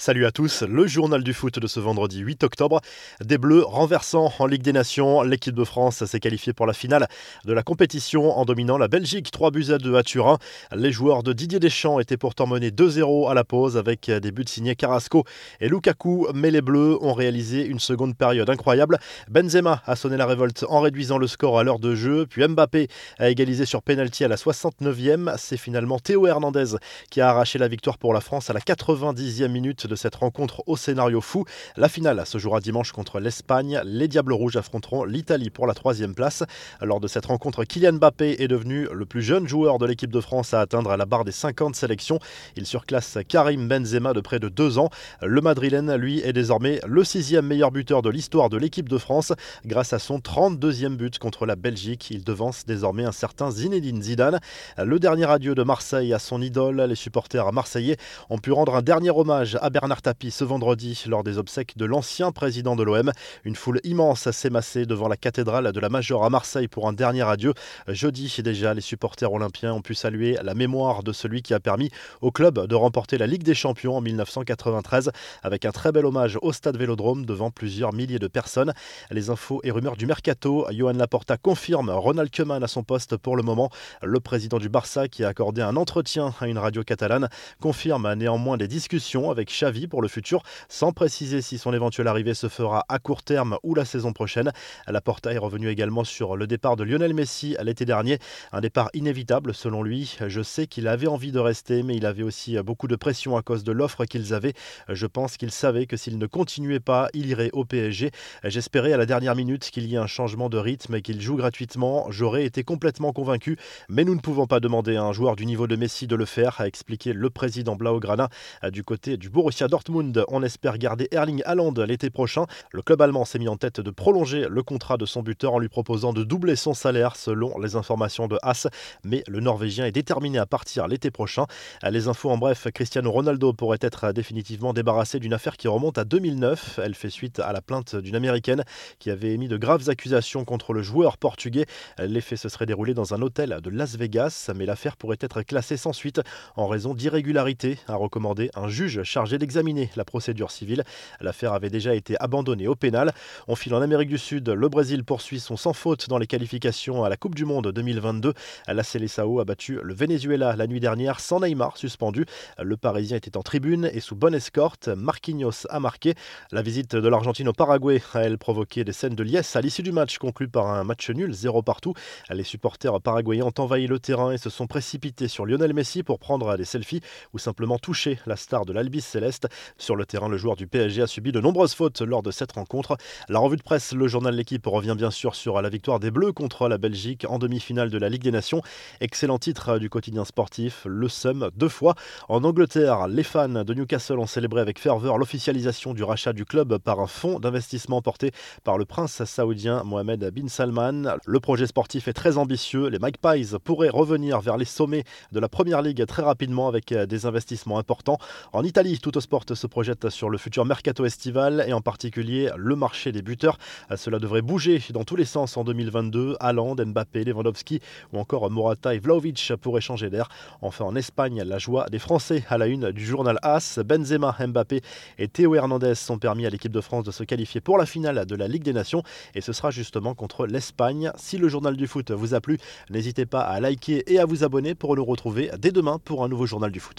Salut à tous, le journal du foot de ce vendredi 8 octobre. Des Bleus renversant en Ligue des Nations, l'équipe de France s'est qualifiée pour la finale de la compétition en dominant la Belgique 3 buts à 2 à Turin. Les joueurs de Didier Deschamps étaient pourtant menés 2-0 à la pause avec des buts signés Carrasco et Lukaku, mais les Bleus ont réalisé une seconde période incroyable. Benzema a sonné la révolte en réduisant le score à l'heure de jeu, puis Mbappé a égalisé sur pénalty à la 69e. C'est finalement Théo Hernandez qui a arraché la victoire pour la France à la 90e minute de cette rencontre au scénario fou. La finale se jouera dimanche contre l'Espagne. Les Diables Rouges affronteront l'Italie pour la troisième place. Lors de cette rencontre, Kylian Mbappé est devenu le plus jeune joueur de l'équipe de France à atteindre la barre des 50 sélections. Il surclasse Karim Benzema de près de deux ans. Le Madrilène, lui, est désormais le sixième meilleur buteur de l'histoire de l'équipe de France grâce à son 32e but contre la Belgique. Il devance désormais un certain Zinedine Zidane. Le dernier adieu de Marseille à son idole, les supporters marseillais ont pu rendre un dernier hommage à Bernard Tapie ce vendredi lors des obsèques de l'ancien président de l'OM. Une foule immense s'est massée devant la cathédrale de la Major à Marseille pour un dernier adieu. Jeudi déjà, les supporters olympiens ont pu saluer la mémoire de celui qui a permis au club de remporter la Ligue des Champions en 1993 avec un très bel hommage au stade Vélodrome devant plusieurs milliers de personnes. Les infos et rumeurs du mercato, Johan Laporta confirme Ronald Koeman à son poste pour le moment. Le président du Barça qui a accordé un entretien à une radio catalane confirme néanmoins des discussions avec Xavi pour le futur, sans préciser si son éventuelle arrivée se fera à court terme ou la saison prochaine. Laporta est revenu également sur le départ de Lionel Messi l'été dernier, un départ inévitable selon lui. Je sais qu'il avait envie de rester, mais il avait aussi beaucoup de pression à cause de l'offre qu'ils avaient. Je pense qu'il savait que s'il ne continuait pas, il irait au PSG. J'espérais à la dernière minute qu'il y ait un changement de rythme et qu'il joue gratuitement. J'aurais été complètement convaincu, mais nous ne pouvons pas demander à un joueur du niveau de Messi de le faire, a expliqué le président Blaugrana du côté du Borussia Dortmund. On espère garder Erling Haaland l'été prochain. Le club allemand s'est mis en tête de prolonger le contrat de son buteur en lui proposant de doubler son salaire selon les informations de Haas. Mais le Norvégien est déterminé à partir l'été prochain. Les infos en bref, Cristiano Ronaldo pourrait être définitivement débarrassé d'une affaire qui remonte à 2009. Elle fait suite à la plainte d'une américaine qui avait émis de graves accusations contre le joueur portugais. L'effet se serait déroulé dans un hôtel de Las Vegas, mais l'affaire pourrait être classée sans suite en raison d'irrégularités, a recommandé un juge chargé d'examiner examiner la procédure civile. L'affaire avait déjà été abandonnée au pénal. On file en Amérique du Sud. Le Brésil poursuit son sans faute dans les qualifications à la Coupe du Monde 2022. La Seleção a battu le Venezuela la nuit dernière sans Neymar suspendu. Le Parisien était en tribune et sous bonne escorte. Marquinhos a marqué. La visite de l'Argentine au Paraguay a elle provoqué des scènes de liesse à l'issue du match conclu par un match nul, zéro partout. Les supporters paraguayens ont envahi le terrain et se sont précipités sur Lionel Messi pour prendre des selfies ou simplement toucher la star de l'Albis Céleste. Sur le terrain, le joueur du PSG a subi de nombreuses fautes lors de cette rencontre. La revue de presse, le journal L'équipe revient bien sûr sur la victoire des Bleus contre la Belgique en demi-finale de la Ligue des Nations. Excellent titre du quotidien sportif, le Sum, deux fois. En Angleterre, les fans de Newcastle ont célébré avec ferveur l'officialisation du rachat du club par un fonds d'investissement porté par le prince saoudien Mohamed bin Salman. Le projet sportif est très ambitieux. Les Magpies pourraient revenir vers les sommets de la Première Ligue très rapidement avec des investissements importants. En Italie, tout au Se projette sur le futur mercato estival et en particulier le marché des buteurs. Cela devrait bouger dans tous les sens en 2022. Haaland, Mbappé, Lewandowski ou encore Morata et Vlaovic pourraient changer d'air. Enfin en Espagne, la joie des Français à la une du journal AS. Benzema, Mbappé et Théo Hernandez sont permis à l'équipe de France de se qualifier pour la finale de la Ligue des Nations et ce sera justement contre l'Espagne. Si le journal du foot vous a plu, n'hésitez pas à liker et à vous abonner pour nous retrouver dès demain pour un nouveau journal du foot.